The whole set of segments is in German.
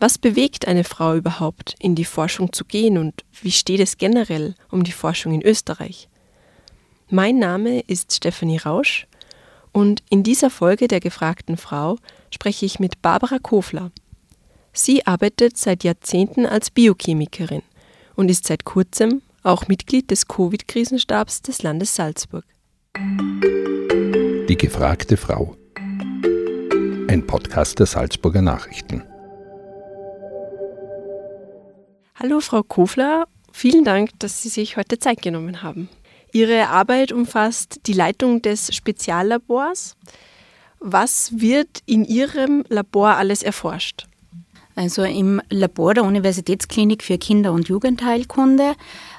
Was bewegt eine Frau überhaupt, in die Forschung zu gehen und wie steht es generell um die Forschung in Österreich? Mein Name ist Stefanie Rausch und in dieser Folge der gefragten Frau spreche ich mit Barbara Kofler. Sie arbeitet seit Jahrzehnten als Biochemikerin und ist seit kurzem auch Mitglied des Covid-Krisenstabs des Landes Salzburg. Die gefragte Frau. Ein Podcast der Salzburger Nachrichten. Hallo Frau Kofler, vielen Dank, dass Sie sich heute Zeit genommen haben. Ihre Arbeit umfasst die Leitung des Speziallabors. Was wird in Ihrem Labor alles erforscht? Also im Labor der Universitätsklinik für Kinder- und Jugendheilkunde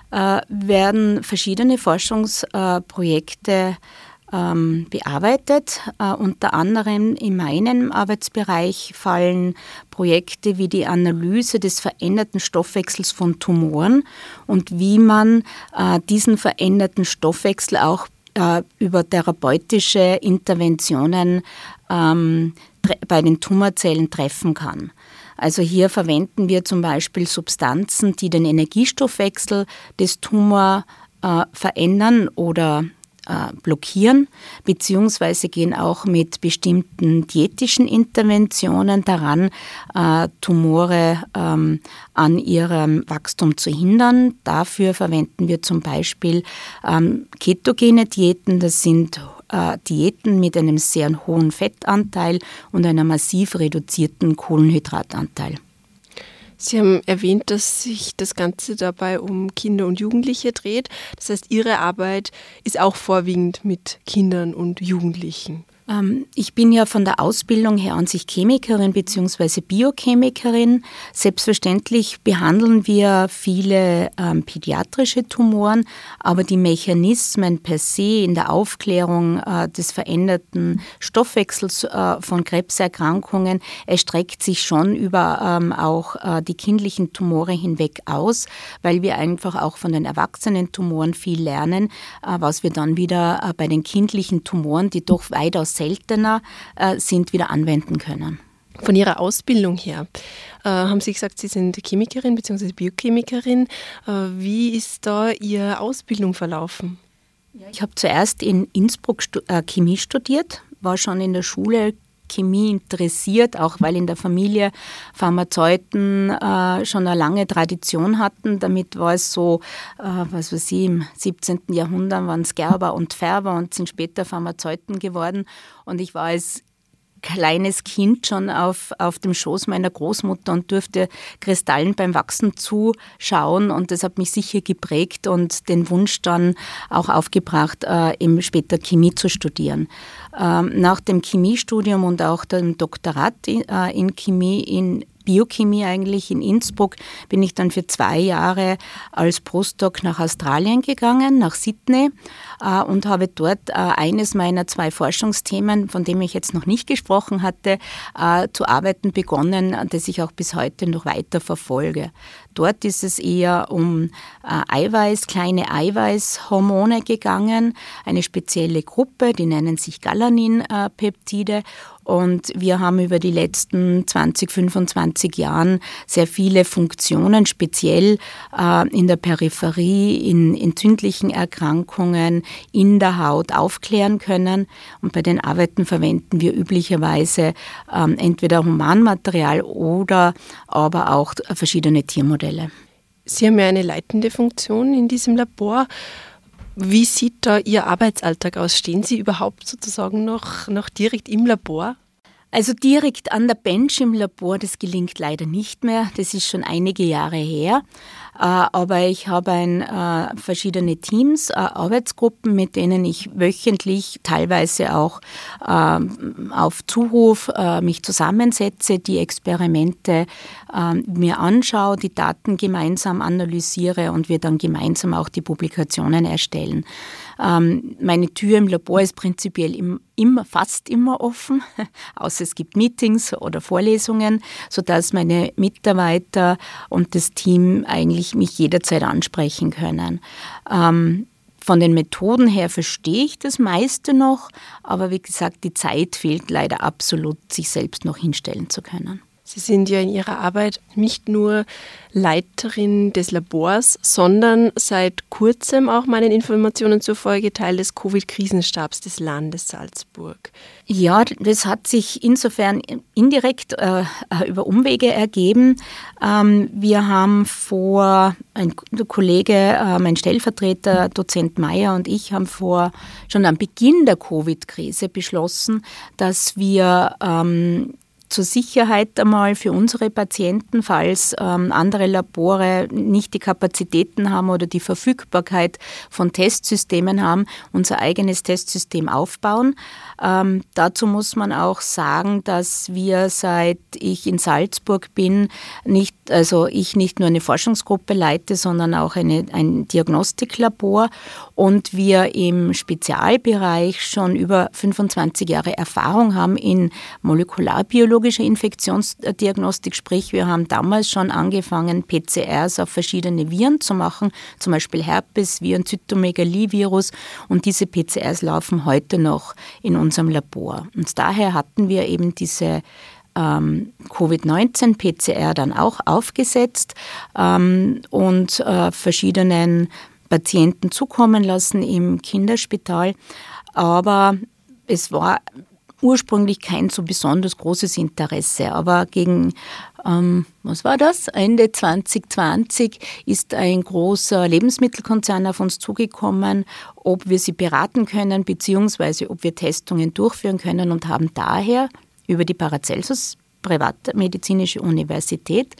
äh, werden verschiedene Forschungsprojekte ähm, bearbeitet. Äh, unter anderem in meinem Arbeitsbereich fallen Projekte wie die Analyse des veränderten Stoffwechsels von Tumoren und wie man äh, diesen veränderten Stoffwechsel auch äh, über therapeutische Interventionen ähm, bei den Tumorzellen treffen kann. Also hier verwenden wir zum Beispiel Substanzen, die den Energiestoffwechsel des Tumors äh, verändern oder äh, blockieren, beziehungsweise gehen auch mit bestimmten diätischen Interventionen daran, äh, Tumore ähm, an ihrem Wachstum zu hindern. Dafür verwenden wir zum Beispiel ähm, ketogene Diäten, das sind äh, Diäten mit einem sehr hohen Fettanteil und einer massiv reduzierten Kohlenhydratanteil. Sie haben erwähnt, dass sich das Ganze dabei um Kinder und Jugendliche dreht. Das heißt, Ihre Arbeit ist auch vorwiegend mit Kindern und Jugendlichen. Ähm, ich bin ja von der Ausbildung her an sich Chemikerin bzw. Biochemikerin. Selbstverständlich behandeln wir viele ähm, pädiatrische Tumoren, aber die Mechanismen per se in der Aufklärung äh, des veränderten Stoffwechsels äh, von Krebserkrankungen erstreckt sich schon über ähm, auch äh, die kindlichen Tumore hinweg aus, weil wir einfach auch von den erwachsenen Tumoren viel lernen, äh, was wir dann wieder äh, bei den kindlichen Tumoren, die doch weitaus seltener äh, sind, wieder anwenden können. Von Ihrer Ausbildung her äh, haben Sie gesagt, Sie sind Chemikerin bzw. Biochemikerin. Äh, wie ist da Ihre Ausbildung verlaufen? Ich habe zuerst in Innsbruck äh, Chemie studiert, war schon in der Schule Chemie interessiert, auch weil in der Familie Pharmazeuten äh, schon eine lange Tradition hatten. Damit war es so, äh, was weiß ich, im 17. Jahrhundert waren es Gerber und Färber und sind später Pharmazeuten geworden. Und ich war als kleines Kind schon auf, auf dem Schoß meiner Großmutter und durfte Kristallen beim Wachsen zuschauen. Und das hat mich sicher geprägt und den Wunsch dann auch aufgebracht, äh, später Chemie zu studieren. Ähm, nach dem Chemiestudium und auch dem Doktorat in, äh, in Chemie in Biochemie eigentlich in Innsbruck bin ich dann für zwei Jahre als Postdoc nach Australien gegangen, nach Sydney äh, und habe dort äh, eines meiner zwei Forschungsthemen, von dem ich jetzt noch nicht gesprochen hatte, äh, zu arbeiten begonnen, das ich auch bis heute noch weiter verfolge. Dort ist es eher um Eiweiß, kleine Eiweißhormone gegangen, eine spezielle Gruppe, die nennen sich Galanin-Peptide und wir haben über die letzten 20, 25 Jahren sehr viele Funktionen, speziell äh, in der Peripherie, in entzündlichen Erkrankungen, in der Haut aufklären können. Und bei den Arbeiten verwenden wir üblicherweise ähm, entweder Humanmaterial oder aber auch verschiedene Tiermodelle. Sie haben ja eine leitende Funktion in diesem Labor. Wie sieht da Ihr Arbeitsalltag aus? Stehen Sie überhaupt sozusagen noch, noch direkt im Labor? Also direkt an der Bench im Labor, das gelingt leider nicht mehr. Das ist schon einige Jahre her. aber ich habe ein, verschiedene Teams, Arbeitsgruppen, mit denen ich wöchentlich teilweise auch ähm, auf Zuruf mich zusammensetze, die Experimente ähm, mir anschaue, die Daten gemeinsam analysiere und wir dann gemeinsam auch die Publikationen erstellen. Ähm, meine Tür im Labor ist prinzipiell immer, fast immer offen, außer es gibt Meetings oder Vorlesungen, sodass meine Mitarbeiter und das Team eigentlich mich jederzeit ansprechen können. Ähm, von den Methoden her verstehe ich das meiste noch, aber wie gesagt, die Zeit fehlt leider absolut, sich selbst noch hinstellen zu können. Sie sind ja in Ihrer Arbeit nicht nur Leiterin des Labors, sondern seit kurzem auch meinen Informationen zufolge Teil des Covid-Krisenstabs des Landes Salzburg. Ja, das hat sich insofern indirekt äh, über Umwege ergeben. Ähm, wir haben vor, ein Kollege, äh, mein Stellvertreter, Dozent Meyer und ich haben vor schon am Beginn der Covid-Krise beschlossen, dass wir ähm, zur Sicherheit einmal für unsere Patienten, falls ähm, andere Labore nicht die Kapazitäten haben oder die Verfügbarkeit von Testsystemen haben, unser eigenes Testsystem aufbauen. Ähm, dazu muss man auch sagen, dass wir seit ich in Salzburg bin, nicht, also ich nicht nur eine Forschungsgruppe leite, sondern auch eine, ein Diagnostiklabor und wir im Spezialbereich schon über 25 Jahre Erfahrung haben in molekularbiologischer Infektionsdiagnostik, sprich wir haben damals schon angefangen, PCRs auf verschiedene Viren zu machen, zum Beispiel Herpes, Viren, Zytomegalie-Virus und diese PCRs laufen heute noch in unserem Labor. Und daher hatten wir eben diese ähm, Covid-19-PCR dann auch aufgesetzt ähm, und äh, verschiedenen Patienten zukommen lassen im Kinderspital. Aber es war ursprünglich kein so besonders großes Interesse. Aber gegen, ähm, was war das? Ende 2020 ist ein großer Lebensmittelkonzern auf uns zugekommen, ob wir sie beraten können, beziehungsweise ob wir Testungen durchführen können und haben daher über die Paracelsus Privatmedizinische Universität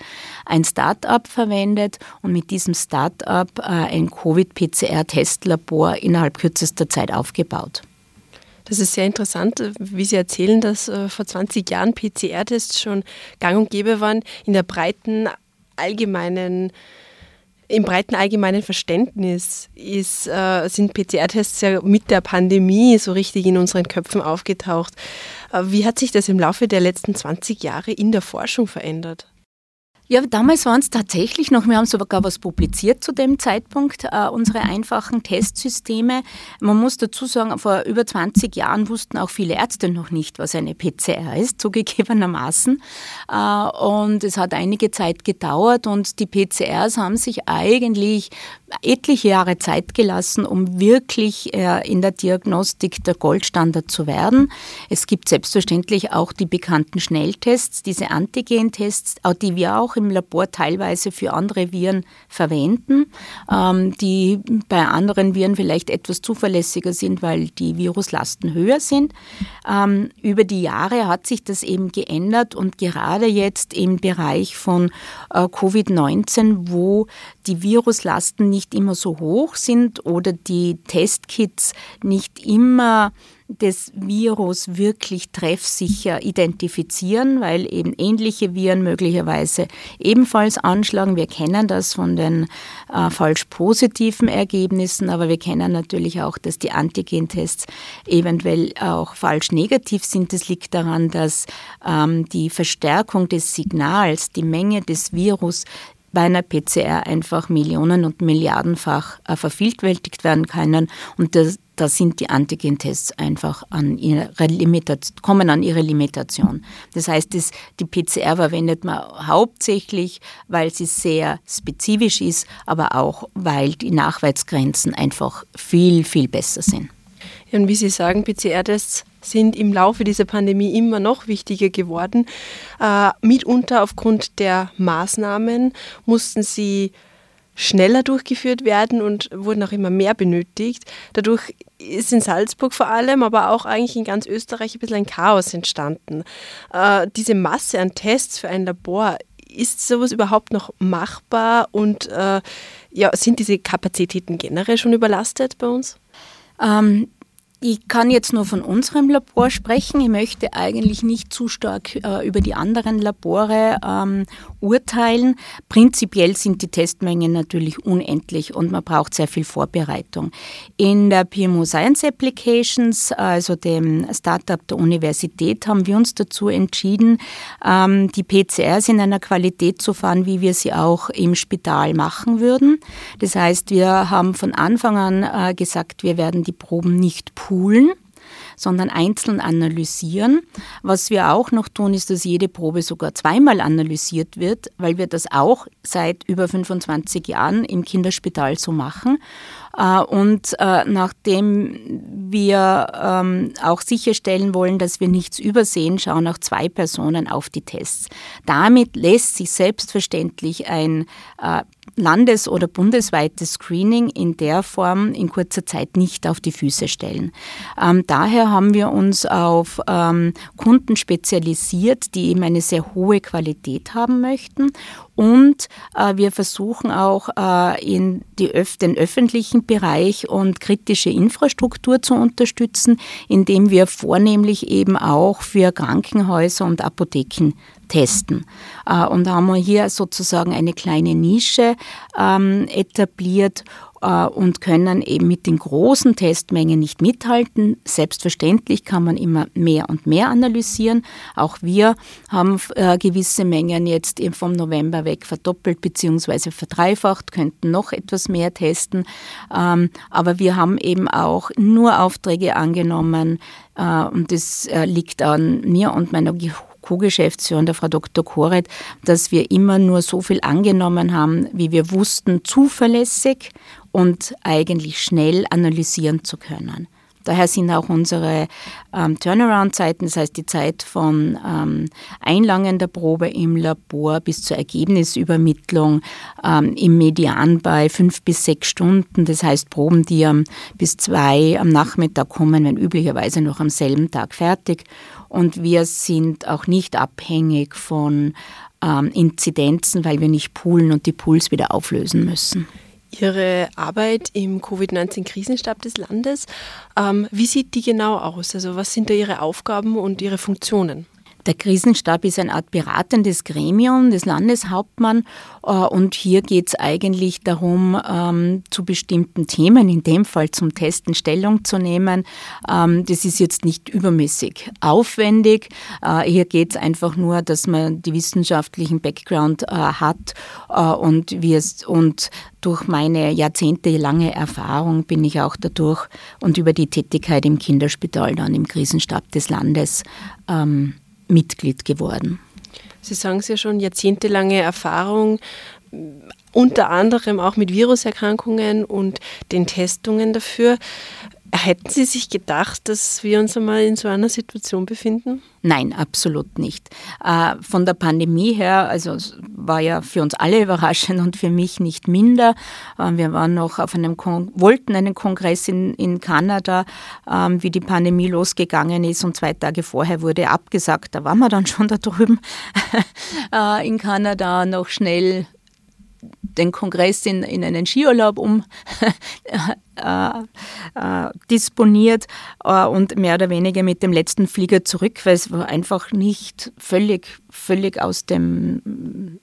ein Start-up verwendet und mit diesem Start-up äh, ein Covid-PCR-Testlabor innerhalb kürzester Zeit aufgebaut. Das ist sehr interessant, wie Sie erzählen, dass äh, vor 20 Jahren PCR-Tests schon gang und gäbe waren in der breiten allgemeinen im breiten allgemeinen Verständnis ist, äh, sind PCR-Tests ja mit der Pandemie so richtig in unseren Köpfen aufgetaucht. Äh, wie hat sich das im Laufe der letzten 20 Jahre in der Forschung verändert? Ja, damals waren es tatsächlich noch, wir haben sogar was publiziert zu dem Zeitpunkt, äh, unsere einfachen Testsysteme. Man muss dazu sagen, vor über 20 Jahren wussten auch viele Ärzte noch nicht, was eine PCR ist, zugegebenermaßen. Äh, und es hat einige Zeit gedauert und die PCRs haben sich eigentlich etliche Jahre Zeit gelassen, um wirklich äh, in der Diagnostik der Goldstandard zu werden. Es gibt selbstverständlich auch die bekannten Schnelltests, diese Antigen-Tests, die wir auch im Labor teilweise für andere Viren verwenden, ähm, die bei anderen Viren vielleicht etwas zuverlässiger sind, weil die Viruslasten höher sind. Ähm, über die Jahre hat sich das eben geändert und gerade jetzt im Bereich von äh, Covid-19, wo die Viruslasten nicht immer so hoch sind oder die Testkits nicht immer das Virus wirklich treffsicher identifizieren, weil eben ähnliche Viren möglicherweise ebenfalls anschlagen. Wir kennen das von den äh, falsch positiven Ergebnissen, aber wir kennen natürlich auch, dass die Antigentests eventuell auch falsch negativ sind. Das liegt daran, dass ähm, die Verstärkung des Signals, die Menge des Virus bei einer PCR einfach Millionen- und Milliardenfach äh, vervielfältigt werden können. Und das, da sind die Antigentests einfach an ihre Limitation, kommen an ihre Limitation. Das heißt, das, die PCR verwendet man hauptsächlich, weil sie sehr spezifisch ist, aber auch, weil die Nachweisgrenzen einfach viel, viel besser sind. Und wie Sie sagen, PCR-Tests sind im Laufe dieser Pandemie immer noch wichtiger geworden. Äh, mitunter aufgrund der Maßnahmen mussten sie schneller durchgeführt werden und wurden auch immer mehr benötigt. Dadurch ist in Salzburg vor allem, aber auch eigentlich in ganz Österreich ein bisschen ein Chaos entstanden. Äh, diese Masse an Tests für ein Labor ist sowas überhaupt noch machbar und äh, ja, sind diese Kapazitäten generell schon überlastet bei uns? Ähm, ich kann jetzt nur von unserem Labor sprechen. Ich möchte eigentlich nicht zu stark äh, über die anderen Labore ähm, urteilen. Prinzipiell sind die Testmengen natürlich unendlich und man braucht sehr viel Vorbereitung. In der PMO Science Applications, also dem Startup der Universität, haben wir uns dazu entschieden, ähm, die PCRs in einer Qualität zu fahren, wie wir sie auch im Spital machen würden. Das heißt, wir haben von Anfang an äh, gesagt, wir werden die Proben nicht poolen, sondern einzeln analysieren. Was wir auch noch tun, ist, dass jede Probe sogar zweimal analysiert wird, weil wir das auch seit über 25 Jahren im Kinderspital so machen. Äh, und äh, nachdem wir ähm, auch sicherstellen wollen, dass wir nichts übersehen, schauen auch zwei Personen auf die Tests. Damit lässt sich selbstverständlich ein äh, landes- oder bundesweites Screening in der Form in kurzer Zeit nicht auf die Füße stellen. Ähm, daher haben wir uns auf ähm, Kunden spezialisiert, die eben eine sehr hohe Qualität haben möchten und äh, wir versuchen auch äh, in Öf den öffentlichen Bereich und kritische Infrastruktur zu unterstützen, indem wir vornehmlich eben auch für Krankenhäuser und Apotheken testen. Äh, und da haben wir hier sozusagen eine kleine Nische ähm, etabliert und können eben mit den großen Testmengen nicht mithalten. Selbstverständlich kann man immer mehr und mehr analysieren. Auch wir haben äh, gewisse Mengen jetzt vom November weg verdoppelt bzw. verdreifacht, könnten noch etwas mehr testen. Ähm, aber wir haben eben auch nur Aufträge angenommen äh, und das liegt an mir und meiner Co-Geschäftsführerin, der Frau Dr. Koret, dass wir immer nur so viel angenommen haben, wie wir wussten, zuverlässig und eigentlich schnell analysieren zu können. Daher sind auch unsere ähm, Turnaround-Zeiten, das heißt die Zeit von ähm, Einlangen der Probe im Labor bis zur Ergebnisübermittlung ähm, im Median bei fünf bis sechs Stunden. Das heißt Proben, die am, bis zwei am Nachmittag kommen, werden üblicherweise noch am selben Tag fertig. Und wir sind auch nicht abhängig von ähm, Inzidenzen, weil wir nicht poolen und die Pools wieder auflösen müssen. Ihre Arbeit im Covid-19-Krisenstab des Landes, ähm, wie sieht die genau aus? Also was sind da Ihre Aufgaben und Ihre Funktionen? Der Krisenstab ist eine Art beratendes Gremium des Landeshauptmann äh, und hier geht es eigentlich darum, ähm, zu bestimmten Themen, in dem Fall zum Testen Stellung zu nehmen. Ähm, das ist jetzt nicht übermäßig aufwendig. Äh, hier geht es einfach nur, dass man die wissenschaftlichen Background äh, hat und wir und durch meine jahrzehntelange Erfahrung bin ich auch dadurch und über die Tätigkeit im Kinderspital dann im Krisenstab des Landes ähm, Mitglied geworden. Sie sagen es ja schon, jahrzehntelange Erfahrung, unter anderem auch mit Viruserkrankungen und den Testungen dafür. Hätten Sie sich gedacht, dass wir uns einmal in so einer Situation befinden? Nein, absolut nicht. Äh, von der Pandemie her, also war ja für uns alle überraschend und für mich nicht minder. Äh, wir waren noch auf einem Kon wollten einen Kongress in, in Kanada, ähm, wie die Pandemie losgegangen ist und zwei Tage vorher wurde abgesagt. Da waren wir dann schon da drüben äh, in Kanada noch schnell den Kongress in, in einen Skiurlaub um äh, äh, disponiert äh, und mehr oder weniger mit dem letzten Flieger zurück, weil es war einfach nicht völlig, völlig aus dem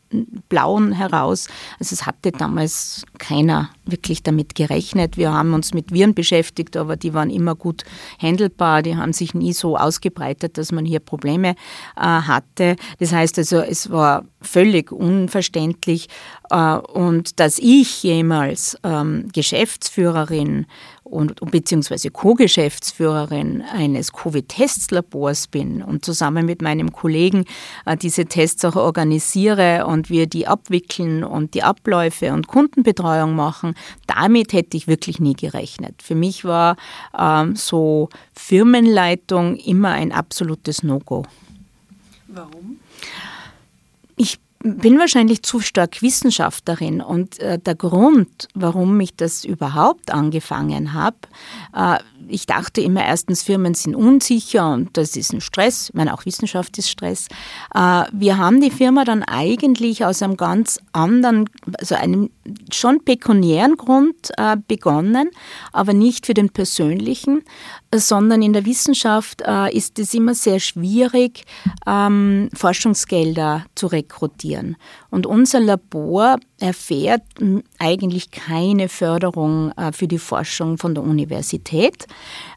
Blauen heraus. Also es hatte damals keiner wirklich damit gerechnet. Wir haben uns mit Viren beschäftigt, aber die waren immer gut handelbar. Die haben sich nie so ausgebreitet, dass man hier Probleme äh, hatte. Das heißt also, es war völlig unverständlich. Äh, und dass ich jemals ähm, Geschäftsführerin und, beziehungsweise Co-Geschäftsführerin eines Covid-Testlabors bin und zusammen mit meinem Kollegen äh, diese Tests auch organisiere und wir die abwickeln und die Abläufe und Kundenbetreuung machen, damit hätte ich wirklich nie gerechnet. Für mich war ähm, so Firmenleitung immer ein absolutes No-Go. Warum? Bin wahrscheinlich zu stark Wissenschaftlerin und äh, der Grund, warum ich das überhaupt angefangen habe, äh, ich dachte immer erstens, Firmen sind unsicher und das ist ein Stress. Ich meine, auch Wissenschaft ist Stress. Äh, wir haben die Firma dann eigentlich aus einem ganz anderen, also einem schon pekuniären Grund äh, begonnen, aber nicht für den persönlichen, sondern in der Wissenschaft äh, ist es immer sehr schwierig, ähm, Forschungsgelder zu rekrutieren. Und unser Labor erfährt eigentlich keine Förderung äh, für die Forschung von der Universität.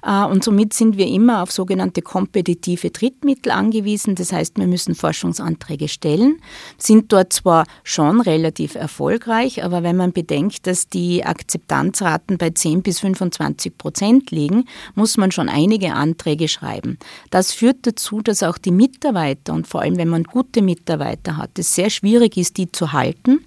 Äh, und somit sind wir immer auf sogenannte kompetitive Drittmittel angewiesen. Das heißt, wir müssen Forschungsanträge stellen, sind dort zwar schon relativ erfolgreich, aber wenn man bedenkt, dass die Akzeptanzraten bei 10 bis 25 Prozent liegen, muss man schon einige Anträge schreiben. Das führt dazu, dass auch die Mitarbeiter und vor allem, wenn man gute Mitarbeiter hat, es sehr schwierig ist, die zu halten.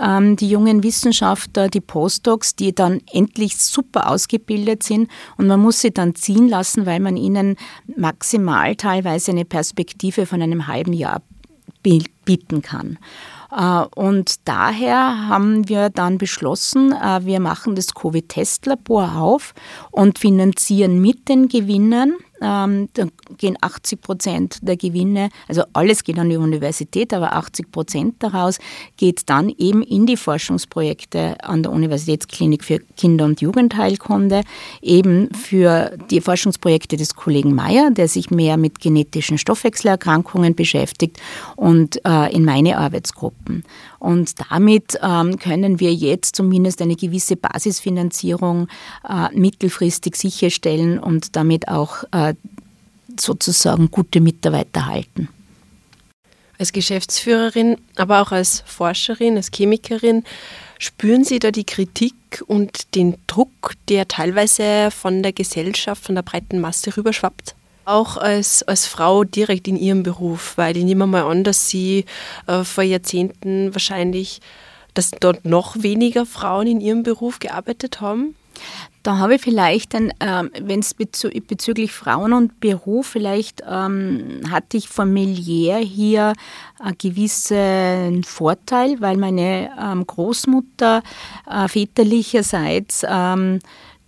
Ähm, die jungen Wissenschaftler, die Postdocs, die dann endlich super ausgebildet sind und man muss sie dann ziehen lassen, weil man ihnen maximal teilweise eine Perspektive von einem halben Jahr bieten kann. Äh, und daher haben wir dann beschlossen, äh, wir machen das Covid-Testlabor auf und finanzieren mit den Gewinnen ähm, da gehen 80 Prozent der Gewinne, also alles geht an die Universität, aber 80 Prozent daraus geht dann eben in die Forschungsprojekte an der Universitätsklinik für Kinder- und Jugendheilkunde, eben für die Forschungsprojekte des Kollegen Meyer, der sich mehr mit genetischen Stoffwechselerkrankungen beschäftigt und äh, in meine Arbeitsgruppen. Und damit ähm, können wir jetzt zumindest eine gewisse Basisfinanzierung äh, mittelfristig sicherstellen und damit auch äh, sozusagen gute Mitarbeiter halten. Als Geschäftsführerin, aber auch als Forscherin, als Chemikerin, spüren Sie da die Kritik und den Druck, der teilweise von der Gesellschaft, von der breiten Masse rüberschwappt? Auch als, als Frau direkt in ihrem Beruf, weil ich nehme mal an, dass Sie äh, vor Jahrzehnten wahrscheinlich, dass dort noch weniger Frauen in ihrem Beruf gearbeitet haben. Da habe ich vielleicht, ähm, wenn es bezü bezüglich Frauen und Beruf, vielleicht ähm, hatte ich familiär hier einen gewissen Vorteil, weil meine ähm, Großmutter äh, väterlicherseits, ähm,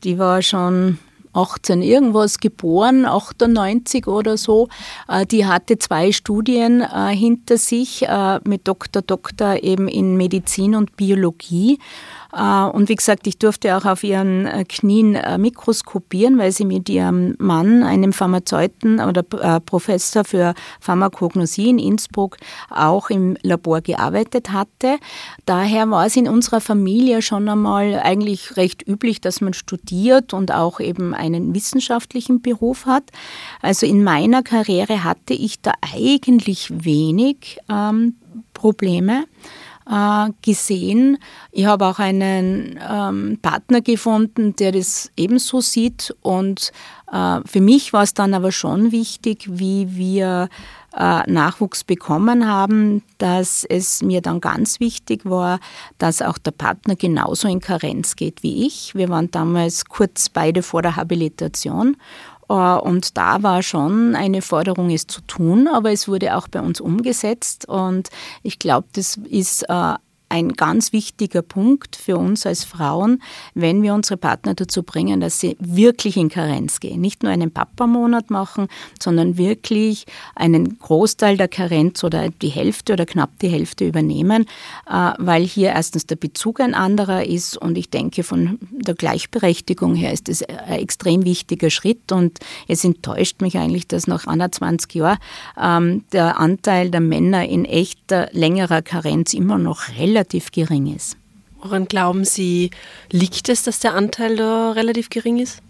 die war schon 18 irgendwas geboren, 98 oder so. Äh, die hatte zwei Studien äh, hinter sich äh, mit Doktor, Doktor eben in Medizin und Biologie. Äh, und wie gesagt, ich durfte auch auf ihren äh, Knien äh, mikroskopieren, weil sie mit ihrem Mann, einem Pharmazeuten oder Professor für Pharmakognosie in Innsbruck, auch im Labor gearbeitet hatte. Daher war es in unserer Familie schon einmal eigentlich recht üblich, dass man studiert und auch eben einen wissenschaftlichen Beruf hat. Also in meiner Karriere hatte ich da eigentlich wenig ähm, Probleme äh, gesehen. Ich habe auch einen ähm, Partner gefunden, der das ebenso sieht. Und äh, für mich war es dann aber schon wichtig, wie wir äh, Nachwuchs bekommen haben, dass es mir dann ganz wichtig war, dass auch der Partner genauso in Karenz geht wie ich. Wir waren damals kurz beide vor der Habilitation und da war schon eine Forderung, es zu tun, aber es wurde auch bei uns umgesetzt. Und ich glaube, das ist äh, ein ganz wichtiger Punkt für uns als Frauen, wenn wir unsere Partner dazu bringen, dass sie wirklich in Karenz gehen. Nicht nur einen Papa-Monat machen, sondern wirklich einen Großteil der Karenz oder die Hälfte oder knapp die Hälfte übernehmen, äh, weil hier erstens der Bezug ein anderer ist und ich denke, von der Gleichberechtigung her ist es ein extrem wichtiger Schritt und es enttäuscht mich eigentlich, dass nach 21 Jahren ähm, der Anteil der Männer in echter längerer Karenz immer noch relativ relativ gering ist. Woran glauben Sie, liegt es, dass der Anteil da relativ gering ist?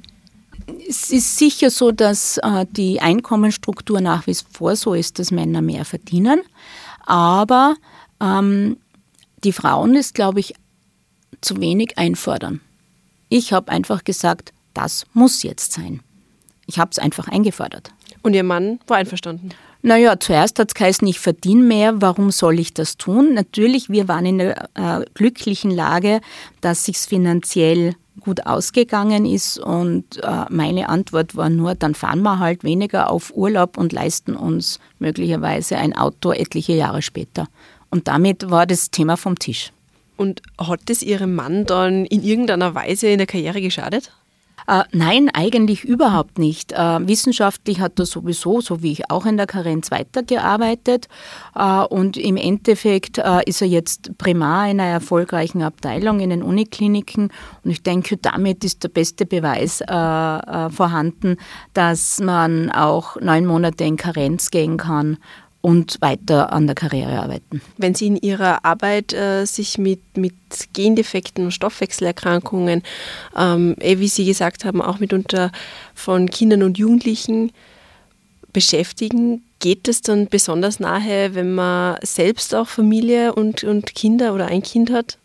Es ist sicher so, dass äh, die Einkommensstruktur nach wie vor so ist, dass Männer mehr verdienen. Aber ähm, die Frauen ist, glaube ich, zu wenig einfordern. Ich habe einfach gesagt, das muss jetzt sein. Ich habe es einfach eingefordert. Und Ihr Mann war einverstanden? Naja, zuerst hat es geheißen, ich verdiene mehr, warum soll ich das tun? Natürlich, wir waren in der äh, glücklichen Lage, dass sich finanziell gut ausgegangen ist und äh, meine Antwort war nur, dann fahren wir halt weniger auf Urlaub und leisten uns möglicherweise ein Auto etliche Jahre später. Und damit war das Thema vom Tisch. Und hat es Ihrem Mann dann in irgendeiner Weise in der Karriere geschadet? Äh, nein, eigentlich überhaupt nicht. Äh, wissenschaftlich hat er sowieso, so wie ich auch in der Karenz, weitergearbeitet. Äh, und im Endeffekt ist er jetzt Primar in einer erfolgreichen Abteilung in den Unikliniken. Und ich denke, damit ist der beste Beweis vorhanden, dass man auch neun Monate in Karenz gehen kann und weiter an der Karriere arbeiten. Wenn Sie in Ihrer Arbeit äh, sich mit, mit Gendefekten und Stoffwechselerkrankungen, ähm, eh, wie Sie gesagt haben, auch mitunter von Kindern und Jugendlichen beschäftigen, geht es dann besonders nahe, wenn man selbst auch Familie und, und Kinder oder ein Kind hat?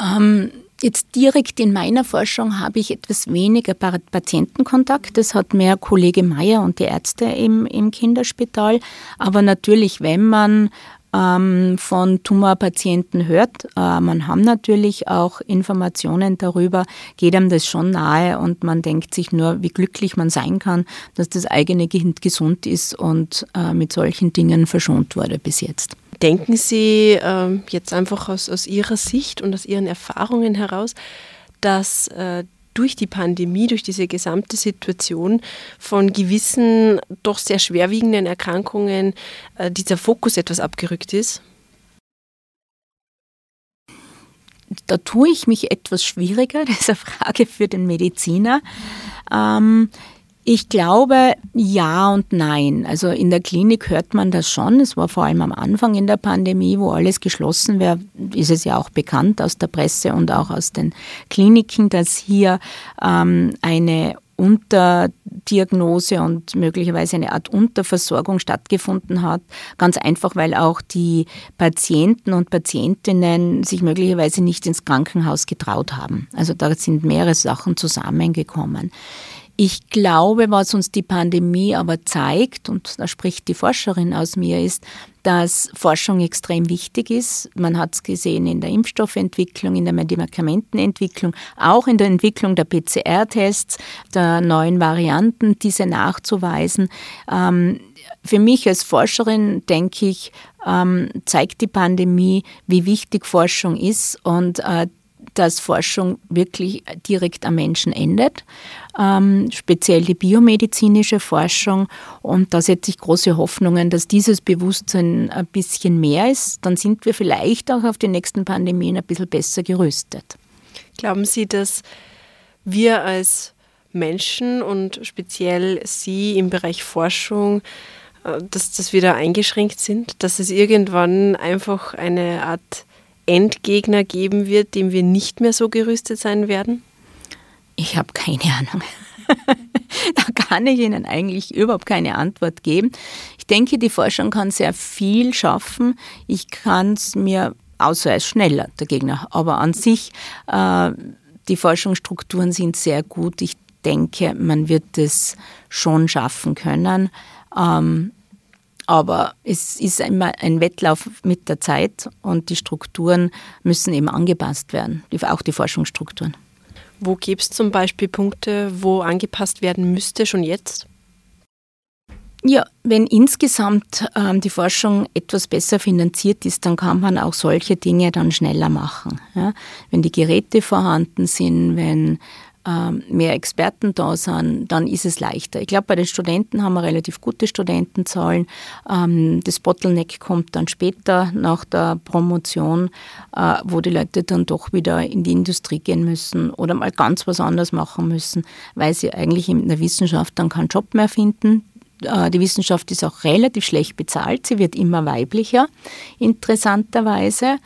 Ähm, Jetzt direkt in meiner Forschung habe ich etwas weniger Patientenkontakt. Das hat mehr Kollege Meier und die Ärzte im, im Kinderspital. Aber natürlich, wenn man ähm, von Tumorpatienten hört, äh, man haben natürlich auch Informationen darüber, geht einem das schon nahe und man denkt sich nur, wie glücklich man sein kann, dass das eigene Kind gesund ist und äh, mit solchen Dingen verschont wurde bis jetzt. Denken Sie ähm, jetzt einfach aus, aus Ihrer Sicht und aus Ihren Erfahrungen heraus, dass äh, durch die Pandemie, durch diese gesamte Situation von gewissen doch sehr schwerwiegenden Erkrankungen äh, dieser Fokus etwas abgerückt ist? Da tue ich mich etwas schwieriger, das ist eine Frage für den Mediziner. Ähm, ich glaube ja und nein. Also in der Klinik hört man das schon. Es war vor allem am Anfang in der Pandemie, wo alles geschlossen wäre, ist es ja auch bekannt aus der Presse und auch aus den Kliniken, dass hier ähm, eine Unterdiagnose und möglicherweise eine Art Unterversorgung stattgefunden hat. Ganz einfach, weil auch die Patienten und Patientinnen sich möglicherweise nicht ins Krankenhaus getraut haben. Also da sind mehrere Sachen zusammengekommen. Ich glaube, was uns die Pandemie aber zeigt, und da spricht die Forscherin aus mir, ist, dass Forschung extrem wichtig ist. Man hat es gesehen in der Impfstoffentwicklung, in der Medikamentenentwicklung, auch in der Entwicklung der PCR-Tests, der neuen Varianten, diese nachzuweisen. Ähm, für mich als Forscherin, denke ich, ähm, zeigt die Pandemie, wie wichtig Forschung ist und äh, dass Forschung wirklich direkt am Menschen endet, ähm, speziell die biomedizinische Forschung. Und da setze ich große Hoffnungen, dass dieses Bewusstsein ein bisschen mehr ist. Dann sind wir vielleicht auch auf die nächsten Pandemien ein bisschen besser gerüstet. Glauben Sie, dass wir als Menschen und speziell Sie im Bereich Forschung, äh, dass, dass wir da eingeschränkt sind, dass es irgendwann einfach eine Art Endgegner geben wird, dem wir nicht mehr so gerüstet sein werden? Ich habe keine Ahnung. da kann ich Ihnen eigentlich überhaupt keine Antwort geben. Ich denke, die Forschung kann sehr viel schaffen. Ich kann es mir, außer er ist schneller, der Gegner, aber an sich, äh, die Forschungsstrukturen sind sehr gut. Ich denke, man wird es schon schaffen können. Ähm, aber es ist immer ein Wettlauf mit der Zeit und die Strukturen müssen eben angepasst werden, auch die Forschungsstrukturen. Wo gibt es zum Beispiel Punkte, wo angepasst werden müsste, schon jetzt? Ja, wenn insgesamt ähm, die Forschung etwas besser finanziert ist, dann kann man auch solche Dinge dann schneller machen. Ja? Wenn die Geräte vorhanden sind, wenn mehr Experten da sind, dann ist es leichter. Ich glaube, bei den Studenten haben wir relativ gute Studentenzahlen. Ähm, das Bottleneck kommt dann später nach der Promotion, äh, wo die Leute dann doch wieder in die Industrie gehen müssen oder mal ganz was anderes machen müssen, weil sie eigentlich in der Wissenschaft dann keinen Job mehr finden. Äh, die Wissenschaft ist auch relativ schlecht bezahlt. Sie wird immer weiblicher, interessanterweise.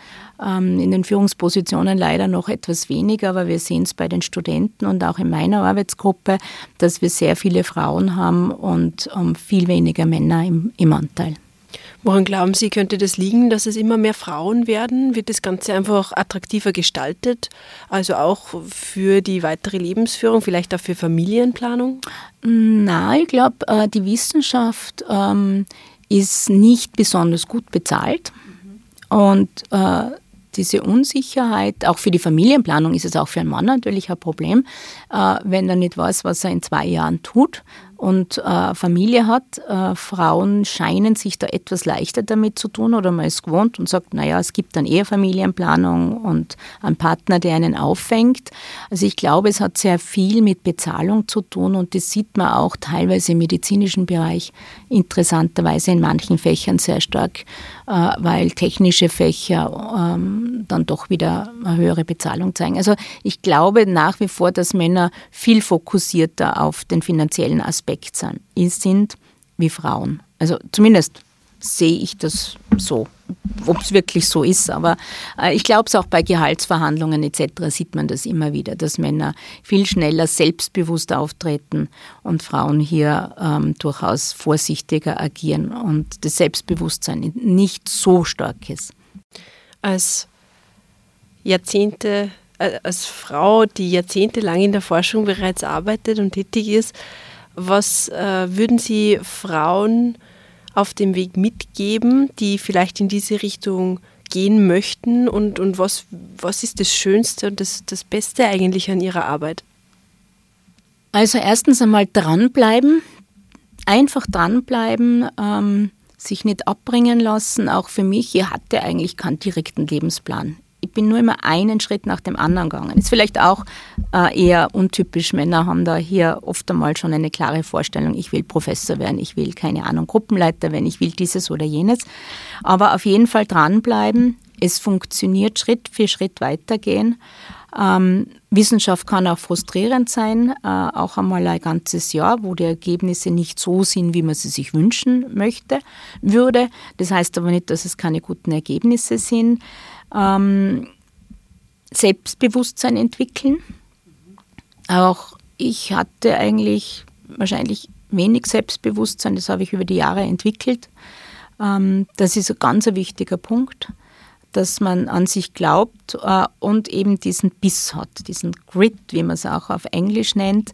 Ähm, in den Führungspositionen leider noch etwas weniger, aber wir sehen es bei den Studenten und auch in meiner Arbeitsgruppe, dass wir sehr viele Frauen haben und ähm, viel weniger Männer im, im Anteil. Woran glauben Sie, könnte das liegen, dass es immer mehr Frauen werden? Wird das Ganze einfach attraktiver gestaltet? Also auch für die weitere Lebensführung, vielleicht auch für Familienplanung? Na, ich glaube, äh, die Wissenschaft ähm, ist nicht besonders gut bezahlt. Und äh, diese Unsicherheit, auch für die Familienplanung ist es auch für einen Mann natürlich ein Problem, äh, wenn er nicht weiß, was er in zwei Jahren tut und äh, Familie hat. Äh, Frauen scheinen sich da etwas leichter damit zu tun oder man ist gewohnt und sagt, naja, es gibt dann eher Familienplanung und einen Partner, der einen auffängt. Also ich glaube, es hat sehr viel mit Bezahlung zu tun und das sieht man auch teilweise im medizinischen Bereich interessanterweise in manchen Fächern sehr stark, äh, weil technische Fächer ähm, dann doch wieder eine höhere Bezahlung zeigen. Also ich glaube nach wie vor, dass Männer viel fokussierter auf den finanziellen Aspekt sind wie Frauen. Also zumindest sehe ich das so. Ob es wirklich so ist, aber äh, ich glaube es auch bei Gehaltsverhandlungen etc. sieht man das immer wieder, dass Männer viel schneller selbstbewusst auftreten und Frauen hier ähm, durchaus vorsichtiger agieren und das Selbstbewusstsein nicht so stark ist. Als Jahrzehnte, äh, als Frau, die jahrzehntelang in der Forschung bereits arbeitet und tätig ist, was äh, würden Sie Frauen auf dem Weg mitgeben, die vielleicht in diese Richtung gehen möchten und, und was, was ist das Schönste und das, das Beste eigentlich an Ihrer Arbeit? Also erstens einmal dranbleiben, einfach dranbleiben, ähm, sich nicht abbringen lassen. Auch für mich, ich hatte eigentlich keinen direkten Lebensplan ich bin nur immer einen Schritt nach dem anderen gegangen. Ist vielleicht auch äh, eher untypisch. Männer haben da hier oft einmal schon eine klare Vorstellung, ich will Professor werden, ich will keine Ahnung, Gruppenleiter werden, ich will dieses oder jenes. Aber auf jeden Fall dranbleiben. Es funktioniert Schritt für Schritt weitergehen. Ähm, Wissenschaft kann auch frustrierend sein, äh, auch einmal ein ganzes Jahr, wo die Ergebnisse nicht so sind, wie man sie sich wünschen möchte, würde. Das heißt aber nicht, dass es keine guten Ergebnisse sind ähm, Selbstbewusstsein entwickeln. Auch ich hatte eigentlich wahrscheinlich wenig Selbstbewusstsein, das habe ich über die Jahre entwickelt. Ähm, das ist ein ganz wichtiger Punkt, dass man an sich glaubt äh, und eben diesen Biss hat, diesen Grit, wie man es auch auf Englisch nennt.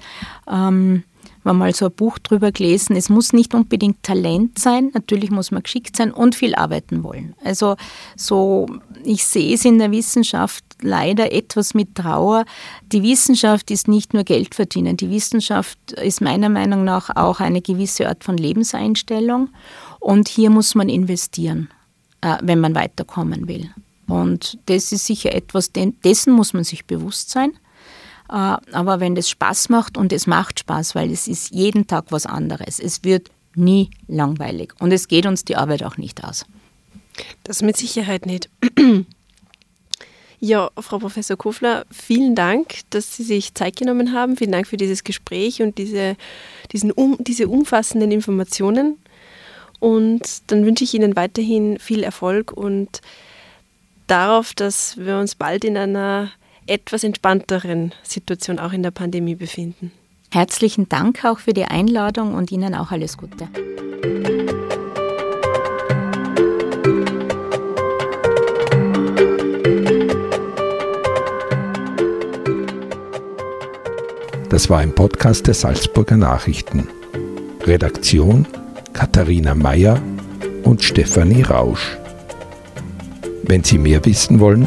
Ähm, haben mal so ein Buch drüber gelesen. Es muss nicht unbedingt Talent sein, natürlich muss man geschickt sein und viel arbeiten wollen. Also so, ich sehe es in der Wissenschaft leider etwas mit Trauer. Die Wissenschaft ist nicht nur Geld verdienen. Die Wissenschaft ist meiner Meinung nach auch eine gewisse Art von Lebenseinstellung. Und hier muss man investieren, äh, wenn man weiterkommen will. Und das ist sicher etwas, dessen muss man sich bewusst sein. Äh, aber wenn das Spaß macht und es macht Spaß, weil es ist jeden Tag was anderes. Es wird nie langweilig und es geht uns die Arbeit auch nicht aus. Das mit Sicherheit nicht. Ja, Frau Professor Kofler, vielen Dank, dass Sie sich Zeit genommen haben. Vielen Dank für dieses Gespräch und diese, diesen, um, diese umfassenden Informationen. Und dann wünsche ich Ihnen weiterhin viel Erfolg und darauf, dass wir uns bald in einer etwas entspannteren Situation auch in der Pandemie befinden. Herzlichen Dank auch für die Einladung und Ihnen auch alles Gute. Das war ein Podcast der Salzburger Nachrichten. Redaktion Katharina Mayer und Stefanie Rausch. Wenn Sie mehr wissen wollen,